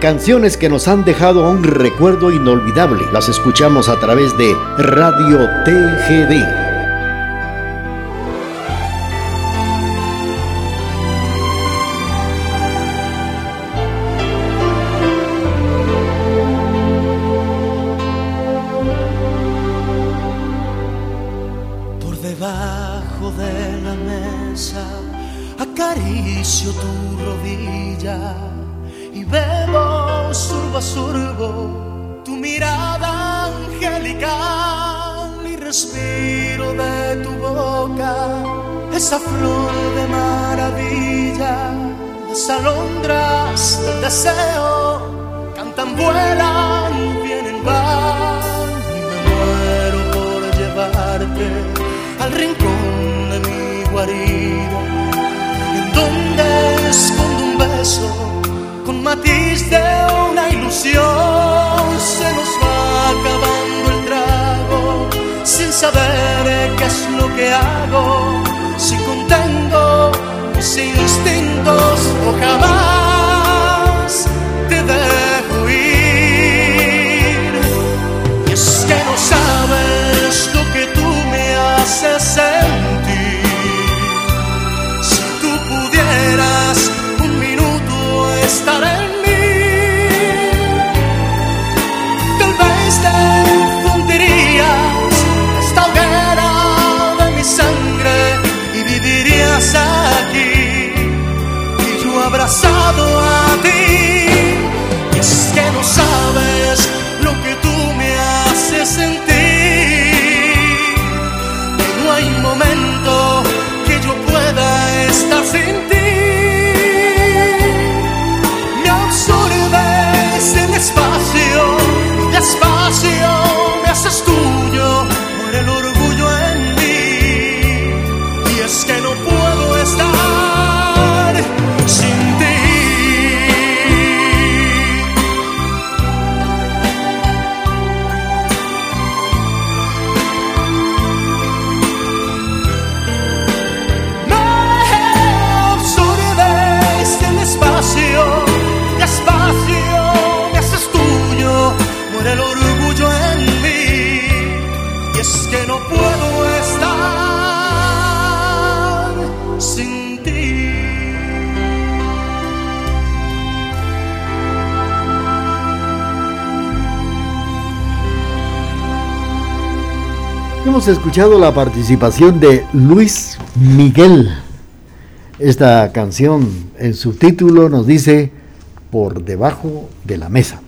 Canciones que nos han dejado un recuerdo inolvidable. Las escuchamos a través de Radio TGD Escuchado la participación de Luis Miguel. Esta canción en su título nos dice Por debajo de la mesa.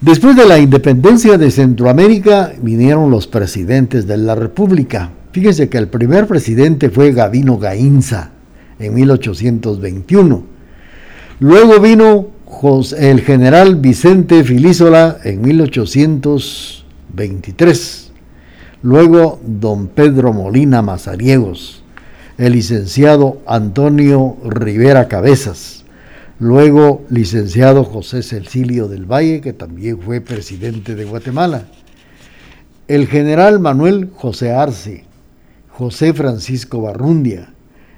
Después de la independencia de Centroamérica vinieron los presidentes de la República. Fíjese que el primer presidente fue Gavino Gainza en 1821. Luego vino el general Vicente Filísola en 1800 23. Luego, don Pedro Molina Mazariegos, el licenciado Antonio Rivera Cabezas, luego licenciado José Cecilio del Valle, que también fue presidente de Guatemala, el general Manuel José Arce, José Francisco Barrundia,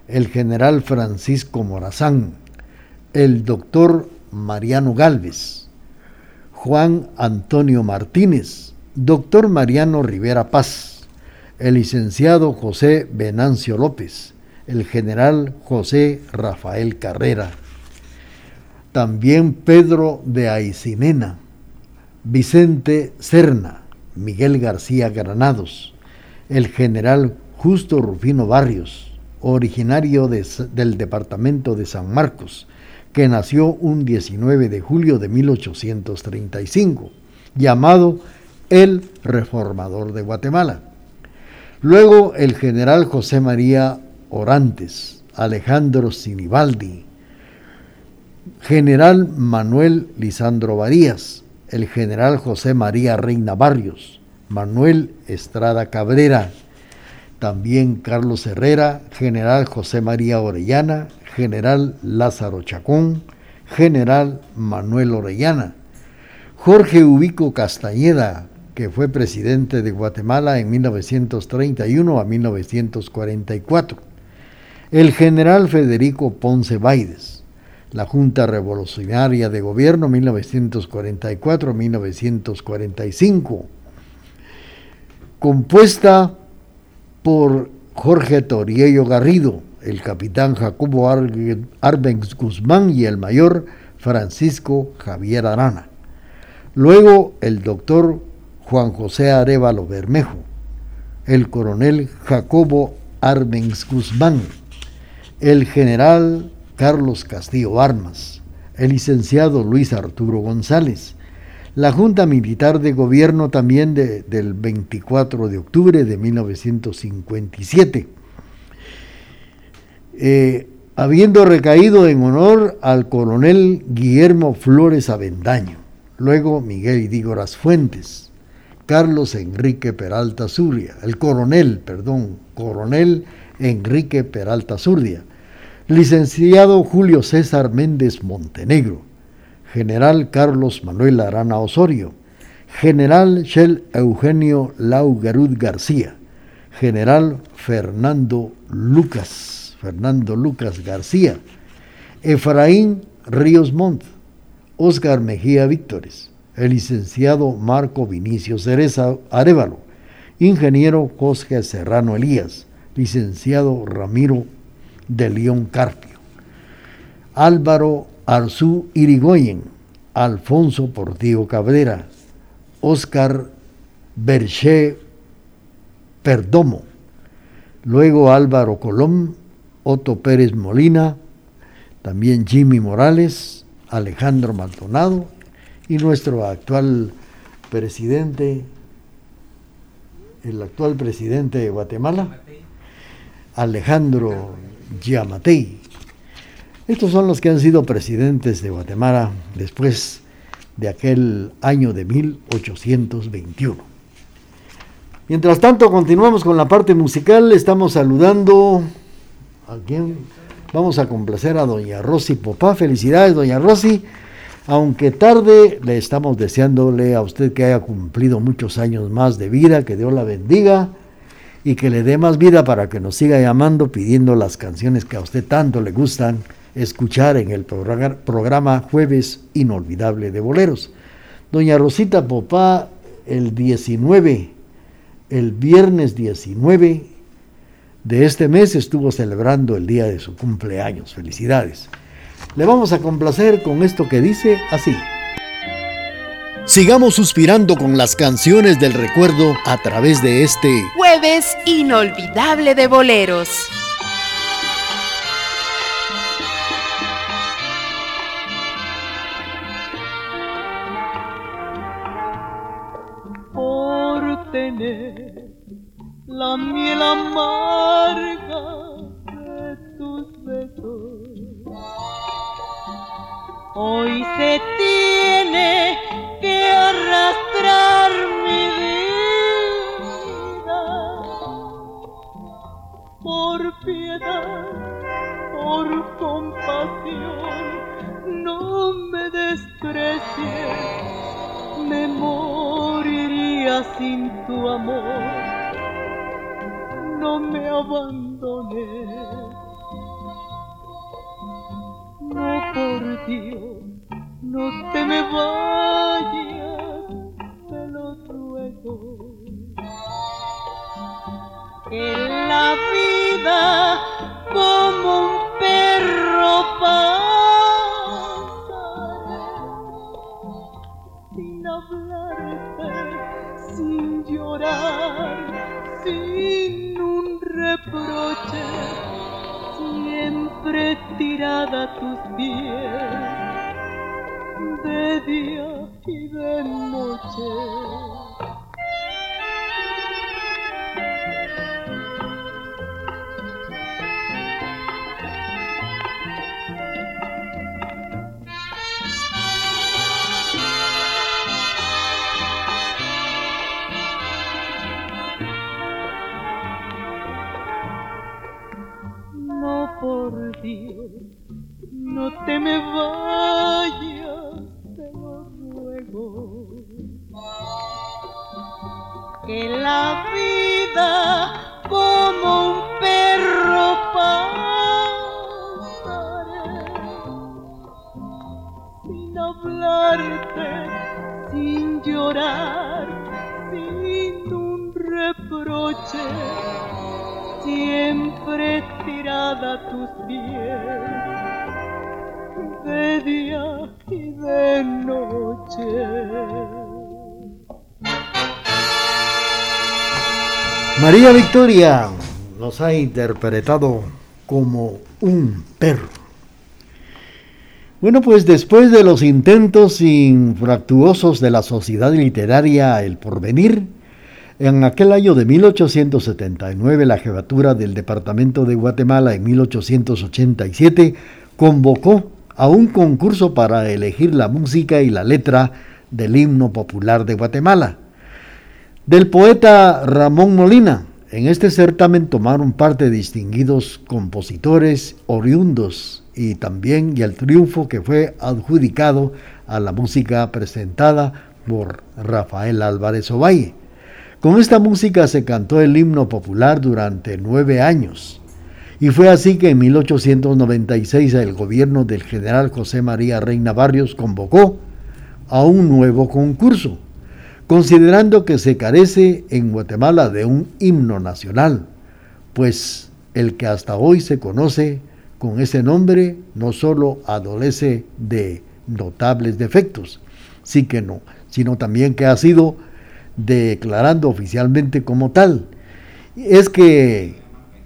el general Francisco Morazán, el doctor Mariano Galvez, Juan Antonio Martínez, doctor Mariano Rivera Paz, el licenciado José Venancio López, el general José Rafael Carrera, también Pedro de Aicinena, Vicente Cerna, Miguel García Granados, el general Justo Rufino Barrios, originario del departamento de San Marcos, que nació un 19 de julio de 1835, llamado el reformador de Guatemala. Luego el general José María Orantes, Alejandro Sinibaldi, general Manuel Lisandro Varías, el general José María Reina Barrios, Manuel Estrada Cabrera, también Carlos Herrera, general José María Orellana, general Lázaro Chacón, general Manuel Orellana, Jorge Ubico Castañeda, que fue presidente de Guatemala en 1931 a 1944. El general Federico Ponce Baides, la Junta Revolucionaria de Gobierno 1944-1945, compuesta por Jorge Toriello Garrido, el capitán Jacobo Arbenz Guzmán y el mayor Francisco Javier Arana. Luego el doctor Juan José Arevalo Bermejo, el coronel Jacobo Arbenz Guzmán, el general Carlos Castillo Armas, el licenciado Luis Arturo González, la Junta Militar de Gobierno también del 24 de octubre de 1957, eh, habiendo recaído en honor al coronel Guillermo Flores Avendaño, luego Miguel Idígoras Fuentes, Carlos Enrique Peralta Zurria, el coronel, perdón, coronel Enrique Peralta Zurria, licenciado Julio César Méndez Montenegro, general Carlos Manuel Arana Osorio, general Shell Eugenio Laugarud García, general Fernando Lucas, Fernando Lucas García, Efraín Ríos Montt, Oscar Mejía Víctores, el licenciado Marco Vinicio Cereza Arevalo, ingeniero José Serrano Elías, licenciado Ramiro de León Carpio, Álvaro Arzú Irigoyen, Alfonso Portillo Cabrera, Oscar Berché Perdomo, luego Álvaro Colón, Otto Pérez Molina, también Jimmy Morales, Alejandro Maldonado y nuestro actual presidente, el actual presidente de Guatemala, Alejandro Yamatei. Estos son los que han sido presidentes de Guatemala después de aquel año de 1821. Mientras tanto, continuamos con la parte musical. Estamos saludando a quien vamos a complacer a doña Rosy Popá. Felicidades, doña Rosy. Aunque tarde, le estamos deseándole a usted que haya cumplido muchos años más de vida, que Dios la bendiga y que le dé más vida para que nos siga llamando pidiendo las canciones que a usted tanto le gustan escuchar en el programa Jueves Inolvidable de Boleros. Doña Rosita Popá, el 19, el viernes 19 de este mes estuvo celebrando el día de su cumpleaños. Felicidades. Le vamos a complacer con esto que dice así. Sigamos suspirando con las canciones del recuerdo a través de este jueves inolvidable de boleros. Por tener la miel amarga se tiene que arrastrar mi vida. Por piedad, por compasión, no me desprecies, me moriría sin tu amor, no me abandones, no te me vayas, te lo ruego. En la vida como un perro pasaré, sin hablarte, sin llorar, sin un reproche, siempre tirada a tus pies día y de noche. Nos ha interpretado como un perro. Bueno, pues después de los intentos infractuosos de la Sociedad Literaria El Porvenir, en aquel año de 1879 la jefatura del Departamento de Guatemala en 1887 convocó a un concurso para elegir la música y la letra del himno popular de Guatemala. Del poeta Ramón Molina, en este certamen tomaron parte distinguidos compositores oriundos y también y el triunfo que fue adjudicado a la música presentada por Rafael Álvarez Ovalle. Con esta música se cantó el himno popular durante nueve años. Y fue así que en 1896 el gobierno del general José María Reina Barrios convocó a un nuevo concurso, considerando que se carece en Guatemala de un himno nacional, pues el que hasta hoy se conoce con ese nombre no solo adolece de notables defectos, sí que no, sino también que ha sido declarando oficialmente como tal. Es que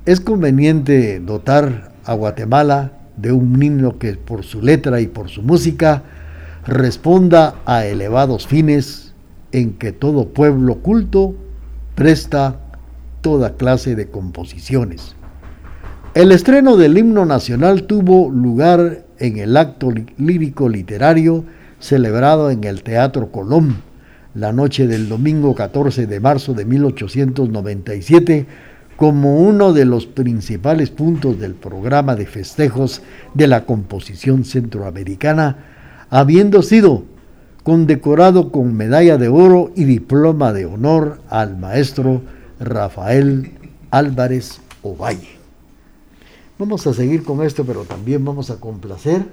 es conveniente dotar a Guatemala de un himno que por su letra y por su música responda a elevados fines en que todo pueblo culto presta toda clase de composiciones. El estreno del himno nacional tuvo lugar en el acto lírico literario celebrado en el Teatro Colón la noche del domingo 14 de marzo de 1897 como uno de los principales puntos del programa de festejos de la composición centroamericana, habiendo sido condecorado con medalla de oro y diploma de honor al maestro Rafael Álvarez Ovalle. Vamos a seguir con esto, pero también vamos a complacer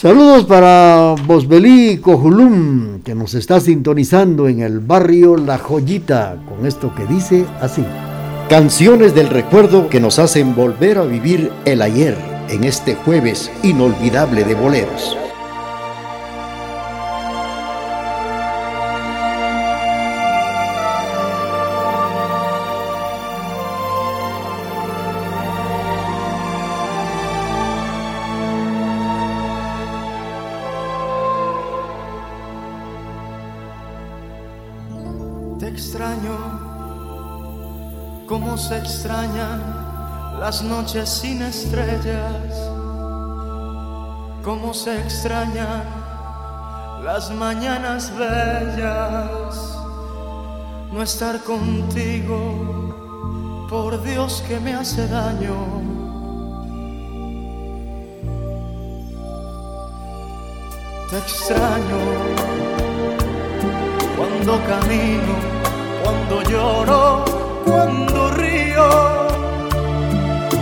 Saludos para Bosbelí Cojulum, que nos está sintonizando en el barrio La Joyita, con esto que dice así. Canciones del recuerdo que nos hacen volver a vivir el ayer en este jueves inolvidable de boleros. Sin estrellas, cómo se extrañan las mañanas bellas, no estar contigo, por Dios que me hace daño. Te extraño cuando camino, cuando lloro cuando río,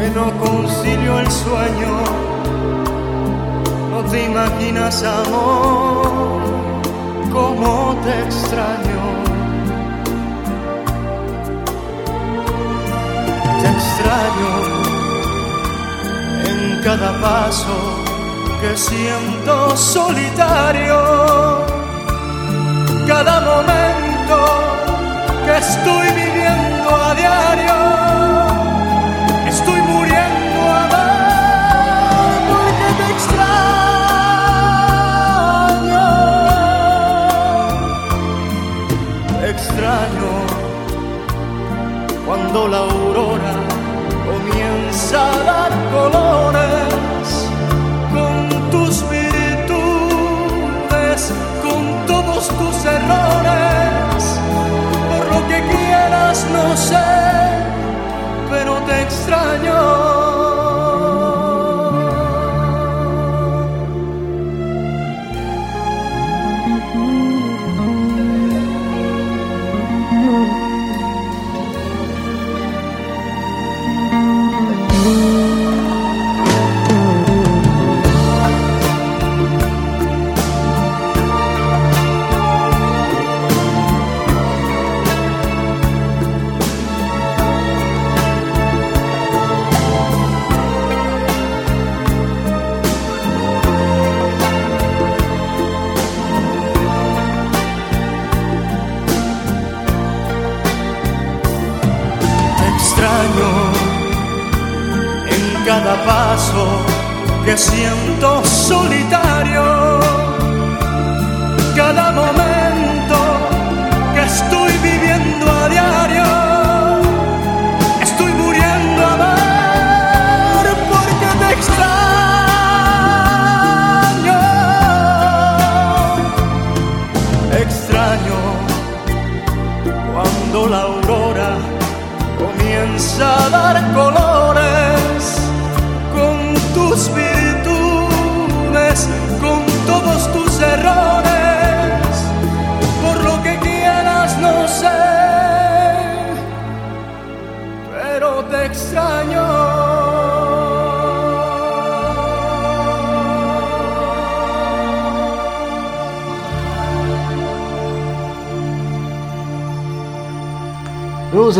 que no concilio el sueño. No te imaginas, amor, cómo te extraño. Te extraño en cada paso que siento solitario. Cada momento que estoy viviendo a diario. Estoy muriendo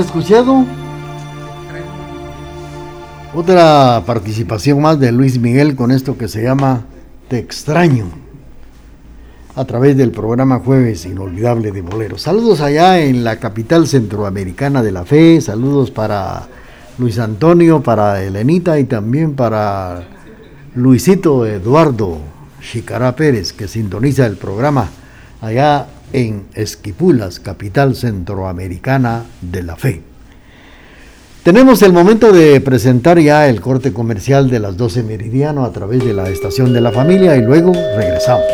escuchado. Otra participación más de Luis Miguel con esto que se llama Te extraño. A través del programa Jueves Inolvidable de Boleros. Saludos allá en la capital centroamericana de la fe, saludos para Luis Antonio, para Elenita y también para Luisito Eduardo Chicará Pérez que sintoniza el programa allá en Esquipulas, capital centroamericana de la fe. Tenemos el momento de presentar ya el corte comercial de las 12 meridiano a través de la estación de la familia y luego regresamos.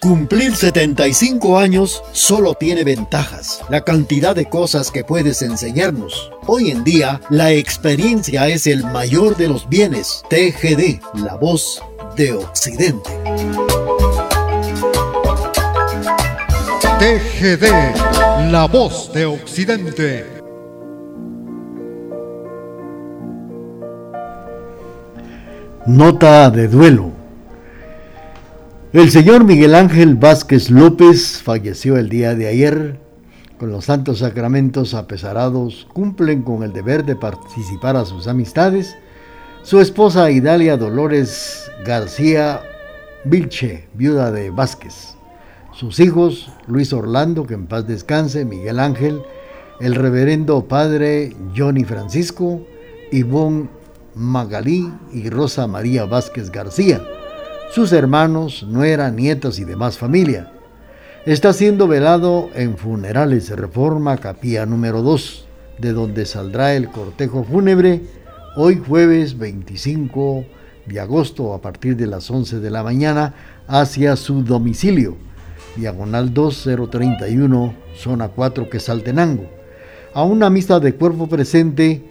Cumplir 75 años solo tiene ventajas, la cantidad de cosas que puedes enseñarnos. Hoy en día, la experiencia es el mayor de los bienes. TGD, la voz de Occidente. TGD, la voz de Occidente. Nota de duelo. El señor Miguel Ángel Vázquez López falleció el día de ayer. Con los santos sacramentos apesarados cumplen con el deber de participar a sus amistades. Su esposa Idalia Dolores García Vilche, viuda de Vázquez. Sus hijos, Luis Orlando, que en paz descanse, Miguel Ángel, el reverendo padre Johnny Francisco, Ivonne Magalí y Rosa María Vázquez García, sus hermanos, nuera, nietas y demás familia. Está siendo velado en Funerales Reforma Capilla número 2, de donde saldrá el cortejo fúnebre hoy jueves 25 de agosto a partir de las 11 de la mañana hacia su domicilio, diagonal 2031, zona 4, Quesaltenango, a una misa de cuerpo presente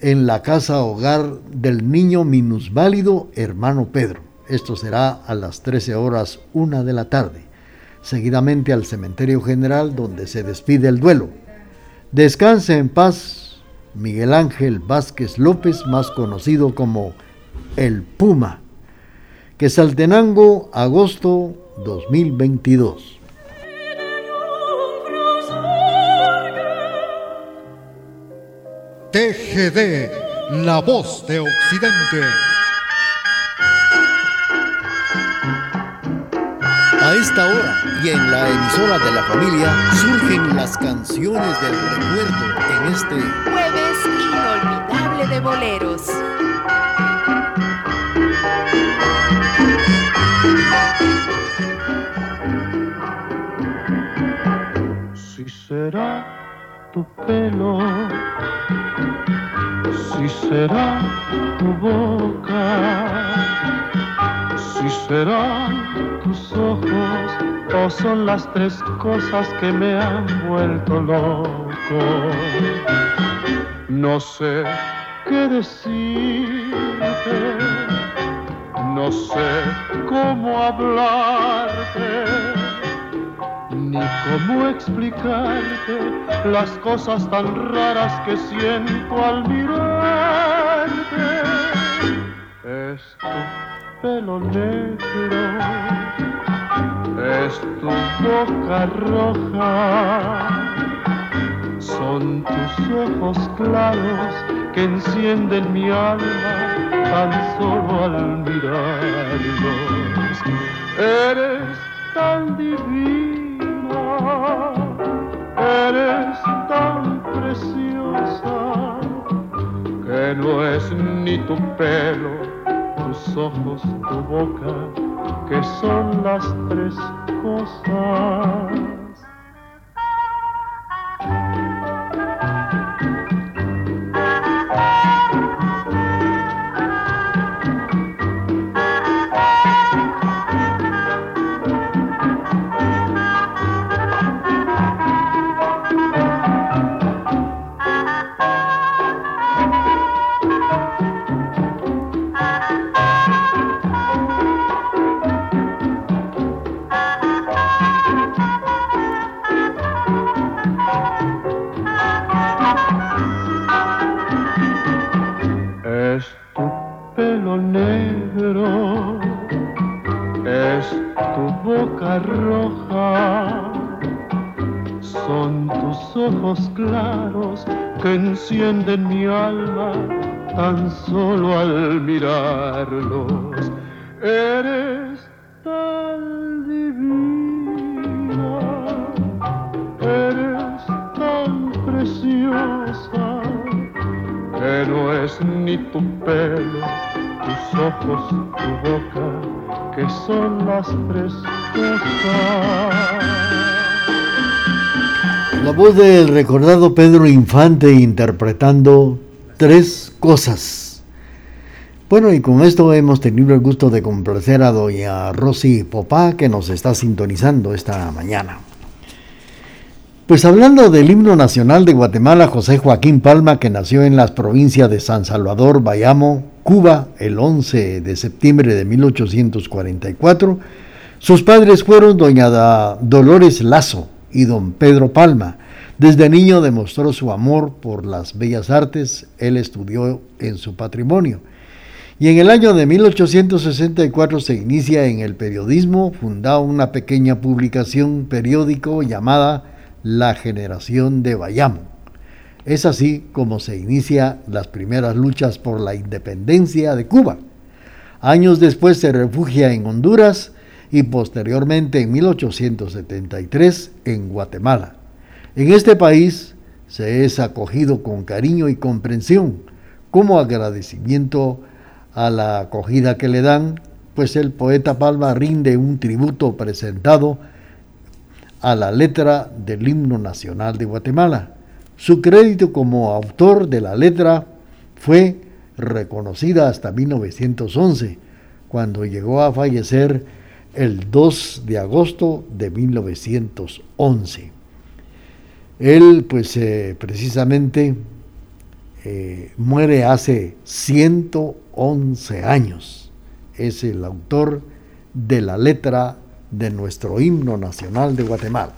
en la casa hogar del niño minusválido hermano Pedro. Esto será a las 13 horas 1 de la tarde. Seguidamente al cementerio general donde se despide el duelo. Descanse en paz Miguel Ángel Vázquez López, más conocido como El Puma. Que Saltenango, agosto 2022. TGD, la voz de Occidente. A esta hora y en la emisora de la familia surgen las canciones del recuerdo en este Jueves inolvidable de boleros. Si será tu pelo, si será tu boca, si serán tus ojos o son las tres cosas que me han vuelto loco. No sé qué decirte, no sé cómo hablarte ni cómo explicarte las cosas tan raras que siento al mirarte. Es tu pelo negro, es tu boca roja, son tus ojos claros que encienden mi alma tan solo al mirarlos. Eres tan divina, eres tan preciosa que no es ni tu pelo, tus ojos, tu boca, que son las tres cosas encienden mi alma tan solo al mirarlos. Eres tan divina, eres tan preciosa, que no es ni tu pelo, tus ojos, tu boca, que son las tres. La voz del recordado Pedro Infante interpretando tres cosas. Bueno, y con esto hemos tenido el gusto de complacer a doña Rosy Popá que nos está sintonizando esta mañana. Pues hablando del himno nacional de Guatemala, José Joaquín Palma, que nació en las provincias de San Salvador, Bayamo, Cuba, el 11 de septiembre de 1844, sus padres fueron doña Dolores Lazo, y don Pedro Palma. Desde niño demostró su amor por las bellas artes, él estudió en su patrimonio. Y en el año de 1864 se inicia en el periodismo, fundada una pequeña publicación periódico llamada La Generación de Bayamo. Es así como se inicia las primeras luchas por la independencia de Cuba. Años después se refugia en Honduras, y posteriormente en 1873 en Guatemala. En este país se es acogido con cariño y comprensión como agradecimiento a la acogida que le dan, pues el poeta Palma rinde un tributo presentado a la letra del himno nacional de Guatemala. Su crédito como autor de la letra fue reconocida hasta 1911, cuando llegó a fallecer el 2 de agosto de 1911. Él, pues eh, precisamente, eh, muere hace 111 años. Es el autor de la letra de nuestro himno nacional de Guatemala.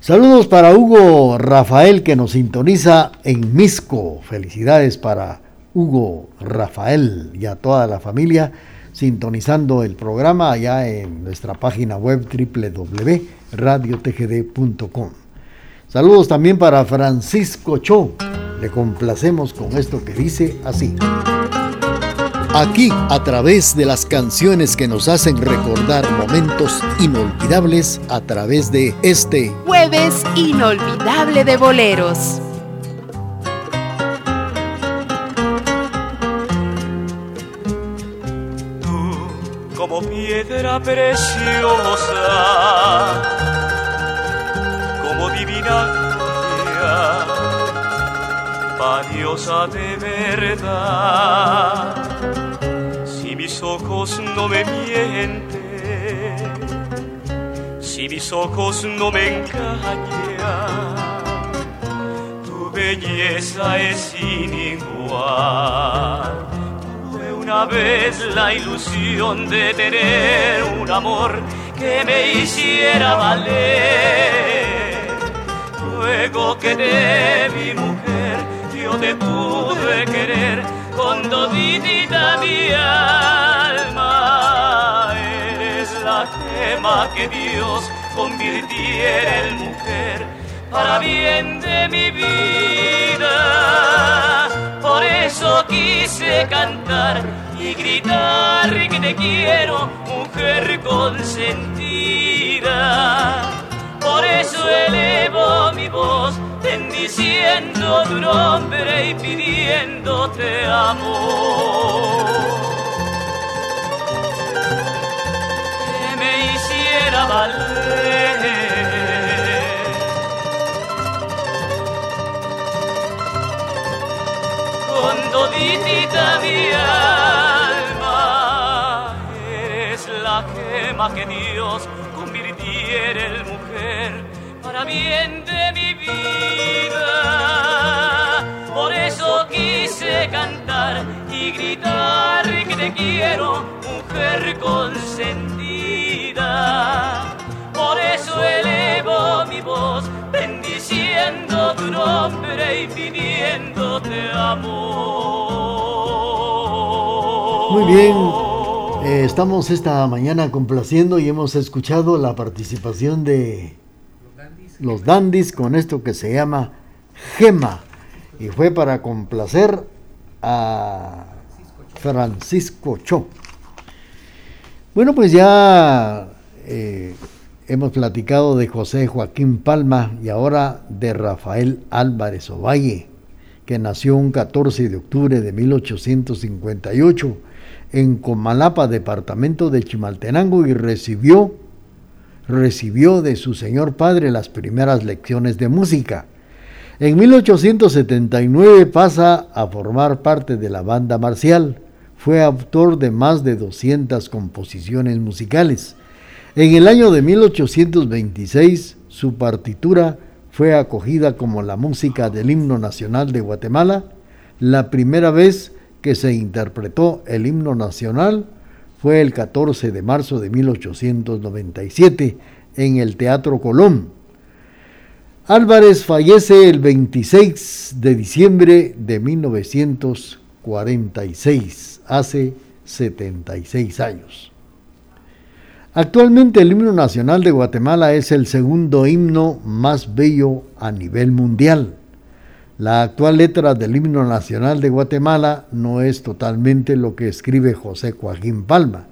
Saludos para Hugo Rafael que nos sintoniza en Misco. Felicidades para Hugo Rafael y a toda la familia sintonizando el programa allá en nuestra página web www.radiotgd.com. Saludos también para Francisco Cho. Le complacemos con esto que dice así. Aquí, a través de las canciones que nos hacen recordar momentos inolvidables, a través de este jueves inolvidable de boleros. Preciosa, como divina valiosa de verdad. Si mis ojos no me mienten, si mis ojos no me engañan, tu belleza es sin igual una vez la ilusión de tener un amor que me hiciera valer. Luego que de mi mujer yo te pude querer con toditita mi alma. Eres la gema que Dios convirtiera en mujer para bien de mi vida. Por eso quise cantar y gritar que te quiero, mujer consentida. Por eso elevo mi voz bendiciendo tu nombre y pidiéndote amor. Que me hiciera valer. Toditita mi alma, eres la gema que Dios convirtiera en mujer para bien de mi vida. Por eso quise cantar y gritar que te quiero, mujer consentida. Por eso elevo mi voz, tu nombre y. Muy bien, eh, estamos esta mañana complaciendo y hemos escuchado la participación de los dandis con esto que se llama Gema y fue para complacer a Francisco Cho. Bueno, pues ya eh, hemos platicado de José Joaquín Palma y ahora de Rafael Álvarez Ovalle, que nació un 14 de octubre de 1858 en Comalapa, departamento de Chimaltenango, y recibió, recibió de su señor padre las primeras lecciones de música. En 1879 pasa a formar parte de la banda marcial. Fue autor de más de 200 composiciones musicales. En el año de 1826 su partitura fue acogida como la música del himno nacional de Guatemala, la primera vez que se interpretó el himno nacional fue el 14 de marzo de 1897 en el Teatro Colón. Álvarez fallece el 26 de diciembre de 1946, hace 76 años. Actualmente el himno nacional de Guatemala es el segundo himno más bello a nivel mundial. La actual letra del himno nacional de Guatemala no es totalmente lo que escribe José Joaquín Palma.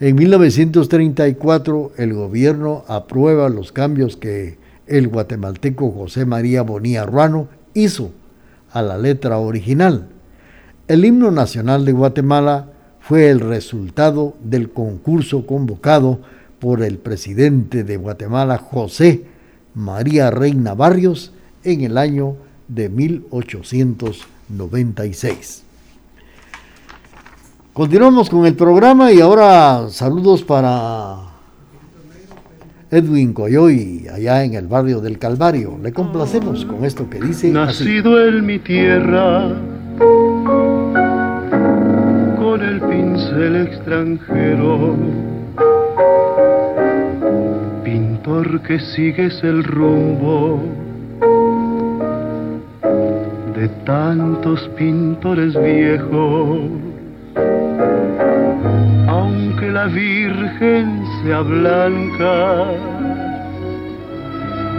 En 1934 el gobierno aprueba los cambios que el guatemalteco José María Bonilla Ruano hizo a la letra original. El himno nacional de Guatemala fue el resultado del concurso convocado por el presidente de Guatemala, José María Reina Barrios, en el año de 1896. Continuamos con el programa y ahora saludos para Edwin Coyoy, allá en el barrio del Calvario. Le complacemos con esto que dice. Nacido en mi tierra el extranjero. Pintor que sigues el rumbo de tantos pintores viejos. Aunque la Virgen sea blanca,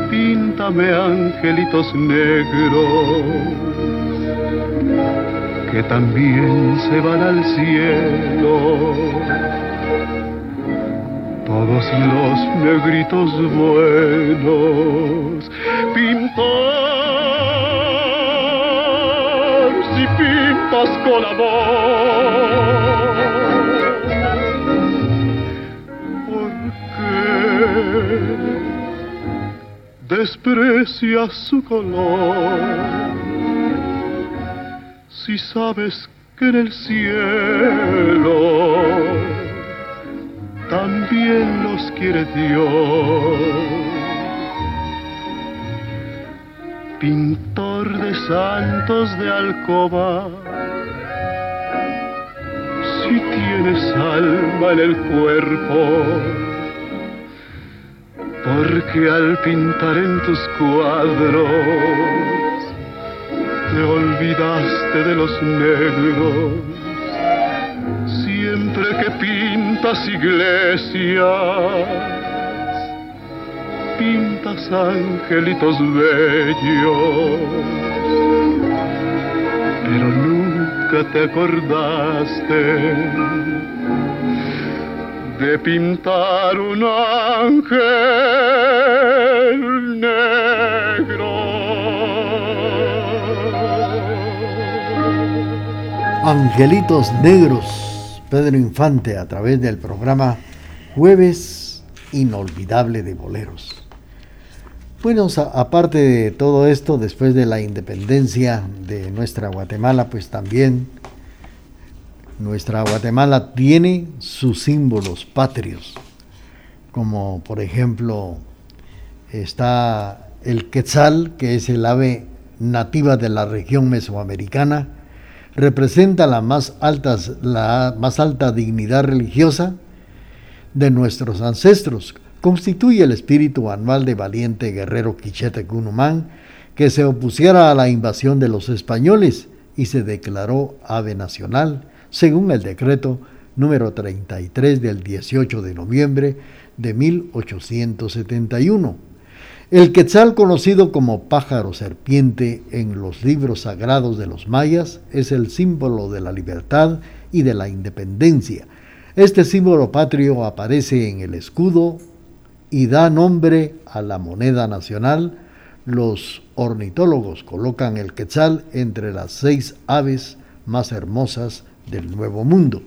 píntame angelitos negros que también se van al cielo. Todos los negritos buenos, pintar, si pintas con amor. ¿Por qué desprecias su color? Si sabes que en el cielo también los quiere Dios. Pintor de santos de alcoba, si tienes alma en el cuerpo, porque al pintar en tus cuadros te olvidaste de los negros. Siempre que pintas iglesias, pintas angelitos bellos, pero nunca te acordaste de pintar un ángel negro. Angelitos Negros, Pedro Infante, a través del programa Jueves Inolvidable de Boleros. Bueno, aparte de todo esto, después de la independencia de nuestra Guatemala, pues también nuestra Guatemala tiene sus símbolos patrios, como por ejemplo está el quetzal, que es el ave nativa de la región mesoamericana, representa la más, la más alta dignidad religiosa de nuestros ancestros. Constituye el espíritu anual de valiente guerrero Quichete Cunumán que se opusiera a la invasión de los españoles y se declaró ave nacional, según el decreto número 33 del 18 de noviembre de 1871 el quetzal, conocido como pájaro serpiente en los libros sagrados de los mayas, es el símbolo de la libertad y de la independencia. Este símbolo patrio aparece en el escudo y da nombre a la moneda nacional. Los ornitólogos colocan el quetzal entre las seis aves más hermosas del Nuevo Mundo.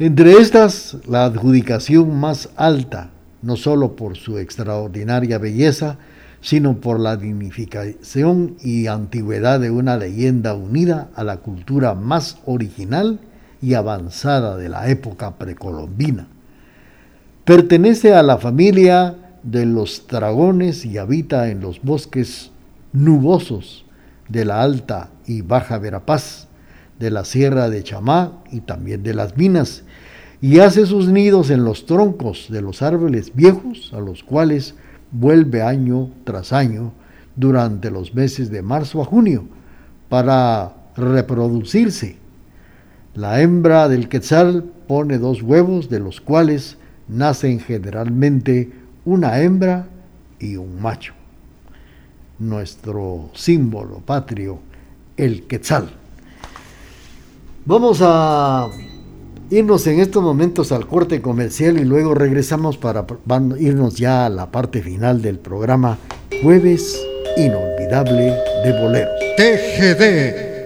Entre estas, la adjudicación más alta no solo por su extraordinaria belleza, sino por la dignificación y antigüedad de una leyenda unida a la cultura más original y avanzada de la época precolombina. Pertenece a la familia de los dragones y habita en los bosques nubosos de la Alta y Baja Verapaz, de la Sierra de Chamá y también de las minas, y hace sus nidos en los troncos de los árboles viejos, a los cuales vuelve año tras año durante los meses de marzo a junio para reproducirse. La hembra del quetzal pone dos huevos, de los cuales nacen generalmente una hembra y un macho. Nuestro símbolo patrio, el quetzal. Vamos a irnos en estos momentos al corte comercial y luego regresamos para irnos ya a la parte final del programa Jueves Inolvidable de Boleros. TGD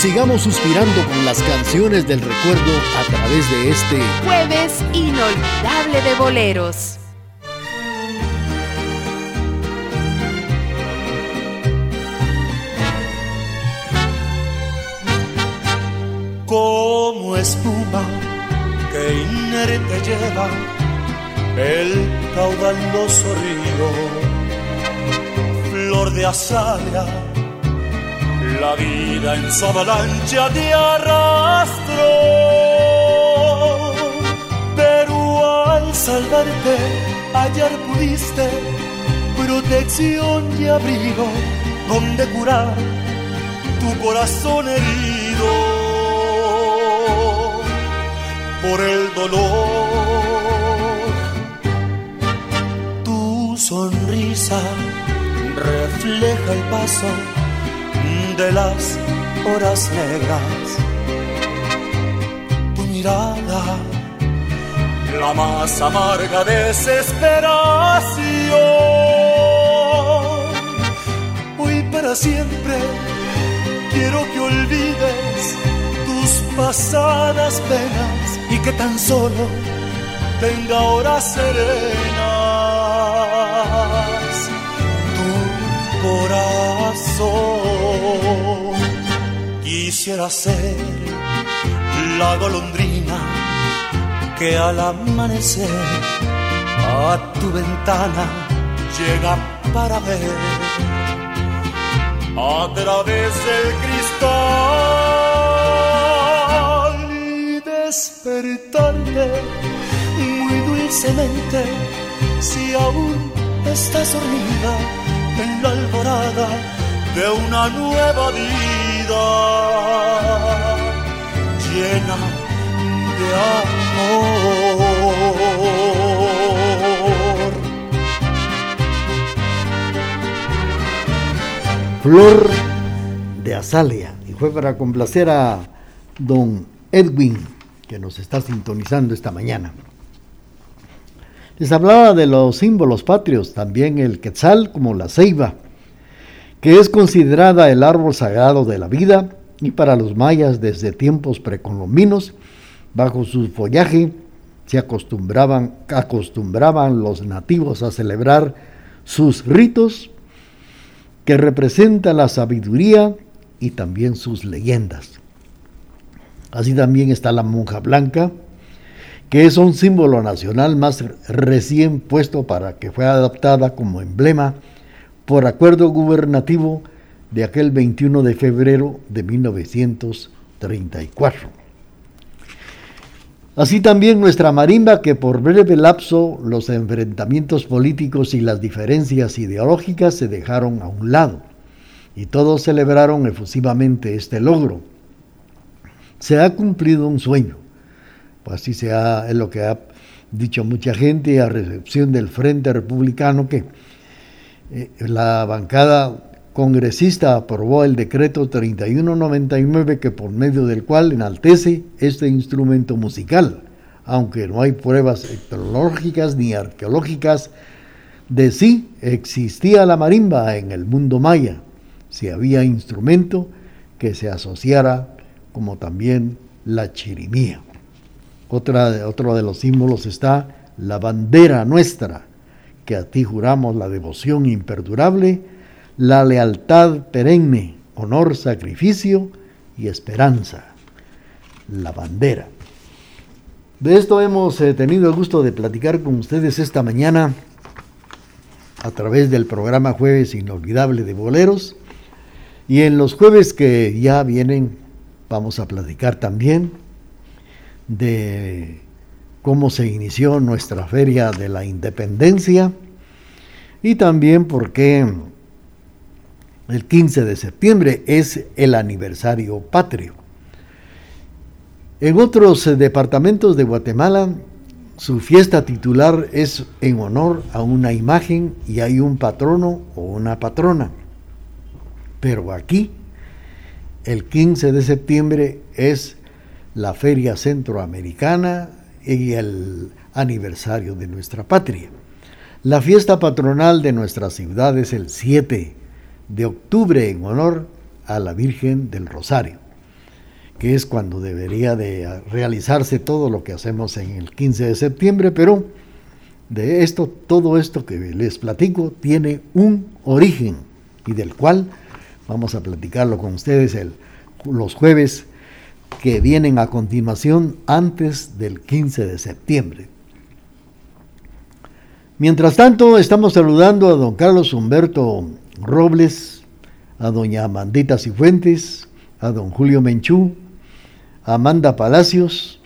Sigamos suspirando con las canciones del recuerdo a través de este jueves inolvidable de boleros. Como espuma que inerte lleva el caudaloso río, flor de azalea la vida en su avalancha te arrastró, pero al salvarte hallar pudiste protección y abrigo donde curar tu corazón herido por el dolor. Tu sonrisa refleja el paso de las horas negras. Tu mirada, la más amarga desesperación. Hoy para siempre quiero que olvides tus pasadas penas y que tan solo tenga horas serenas tu corazón. Quisiera ser la golondrina que al amanecer a tu ventana llega para ver. A través del cristal y despertarte muy dulcemente si aún estás dormida en la alborada de una nueva vida llena de amor. Flor de Azalia. Y fue para complacer a don Edwin, que nos está sintonizando esta mañana. Les hablaba de los símbolos patrios, también el quetzal como la ceiba, que es considerada el árbol sagrado de la vida y para los mayas desde tiempos precolombinos, bajo su follaje se acostumbraban, los nativos a celebrar sus ritos que representan la sabiduría y también sus leyendas. Así también está la monja blanca, que es un símbolo nacional más recién puesto para que fue adaptada como emblema por acuerdo gubernativo de aquel 21 de febrero de 1934. Así también nuestra marimba, que por breve lapso los enfrentamientos políticos y las diferencias ideológicas se dejaron a un lado y todos celebraron efusivamente este logro. Se ha cumplido un sueño, pues así sea, es lo que ha dicho mucha gente a recepción del Frente Republicano que la bancada congresista aprobó el decreto 3199 que por medio del cual enaltece este instrumento musical, aunque no hay pruebas etnológicas ni arqueológicas de si existía la marimba en el mundo maya, si había instrumento que se asociara como también la chirimía. Otra, otro de los símbolos está la bandera nuestra, que a ti juramos la devoción imperdurable, la lealtad perenne, honor, sacrificio y esperanza. La bandera. De esto hemos eh, tenido el gusto de platicar con ustedes esta mañana a través del programa Jueves Inolvidable de Boleros. Y en los jueves que ya vienen vamos a platicar también de cómo se inició nuestra feria de la independencia y también porque el 15 de septiembre es el aniversario patrio. En otros departamentos de Guatemala, su fiesta titular es en honor a una imagen y hay un patrono o una patrona. Pero aquí, el 15 de septiembre es la Feria Centroamericana y el aniversario de nuestra patria. La fiesta patronal de nuestra ciudad es el 7 de octubre en honor a la Virgen del Rosario, que es cuando debería de realizarse todo lo que hacemos en el 15 de septiembre, pero de esto, todo esto que les platico tiene un origen y del cual vamos a platicarlo con ustedes el, los jueves que vienen a continuación antes del 15 de septiembre. Mientras tanto, estamos saludando a don Carlos Humberto Robles, a doña Amandita Cifuentes, a don Julio Menchú, a Amanda Palacios,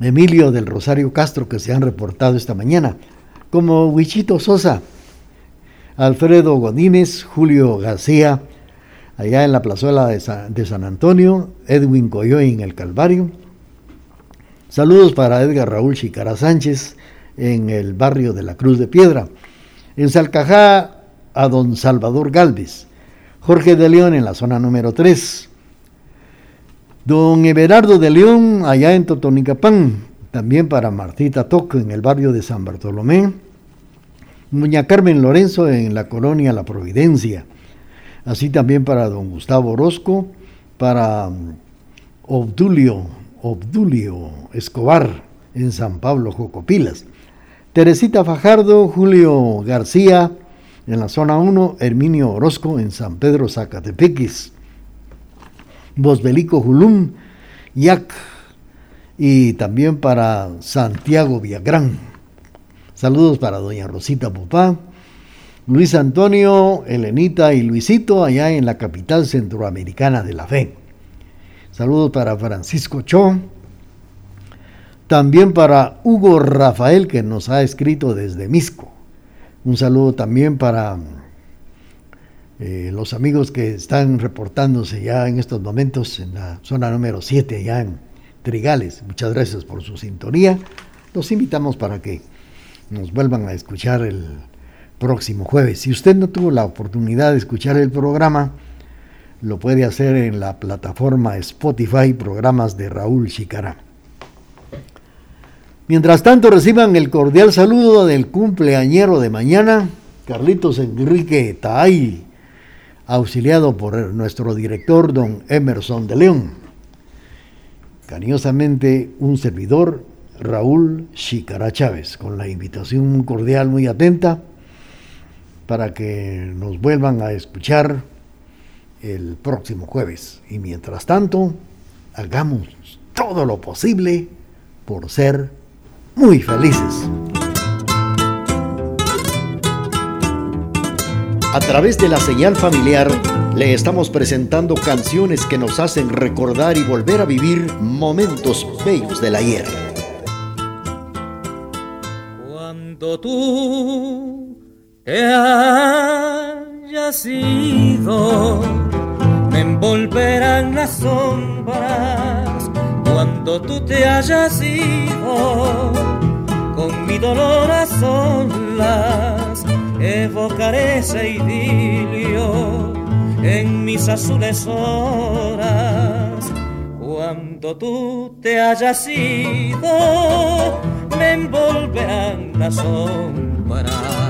Emilio del Rosario Castro, que se han reportado esta mañana, como Huichito Sosa, Alfredo Godínez, Julio García, allá en la plazuela de San, Antonio, Edwin Coyoy en el Calvario. Saludos para Edgar Raúl Chicara Sánchez en el barrio de la Cruz de Piedra. En Salcajá a don Salvador Galvez. Jorge de León en la zona número 3. Don Everardo de León allá en Totonicapán. También para Martita Toco en el barrio de San Bartolomé. Doña Carmen Lorenzo en la colonia La Providencia así también para don Gustavo Orozco, para um, Obdulio, Obdulio Escobar en San Pablo Jocopilas, Teresita Fajardo, Julio García en la zona 1, Herminio Orozco en San Pedro Zacatepequis, Bosbelico Julum, Yac y también para Santiago Villagrán. Saludos para doña Rosita Popá, Luis Antonio, Elenita y Luisito allá en la capital centroamericana de la fe. Saludos para Francisco Cho. También para Hugo Rafael que nos ha escrito desde Misco. Un saludo también para eh, los amigos que están reportándose ya en estos momentos en la zona número 7, ya en Trigales. Muchas gracias por su sintonía. Los invitamos para que nos vuelvan a escuchar el próximo jueves. Si usted no tuvo la oportunidad de escuchar el programa, lo puede hacer en la plataforma Spotify, programas de Raúl Chicará. Mientras tanto, reciban el cordial saludo del cumpleañero de mañana, Carlitos Enrique Taay, auxiliado por nuestro director, don Emerson de León. Cariñosamente, un servidor, Raúl Chicará Chávez, con la invitación cordial muy atenta para que nos vuelvan a escuchar el próximo jueves. Y mientras tanto, hagamos todo lo posible por ser muy felices. A través de la señal familiar le estamos presentando canciones que nos hacen recordar y volver a vivir momentos bellos del ayer. Cuando tú te hayas ido, me envolverán las sombras. Cuando tú te hayas ido, con mi dolor a solas evocaré ese idilio en mis azules horas. Cuando tú te hayas ido, me envolverán las sombras.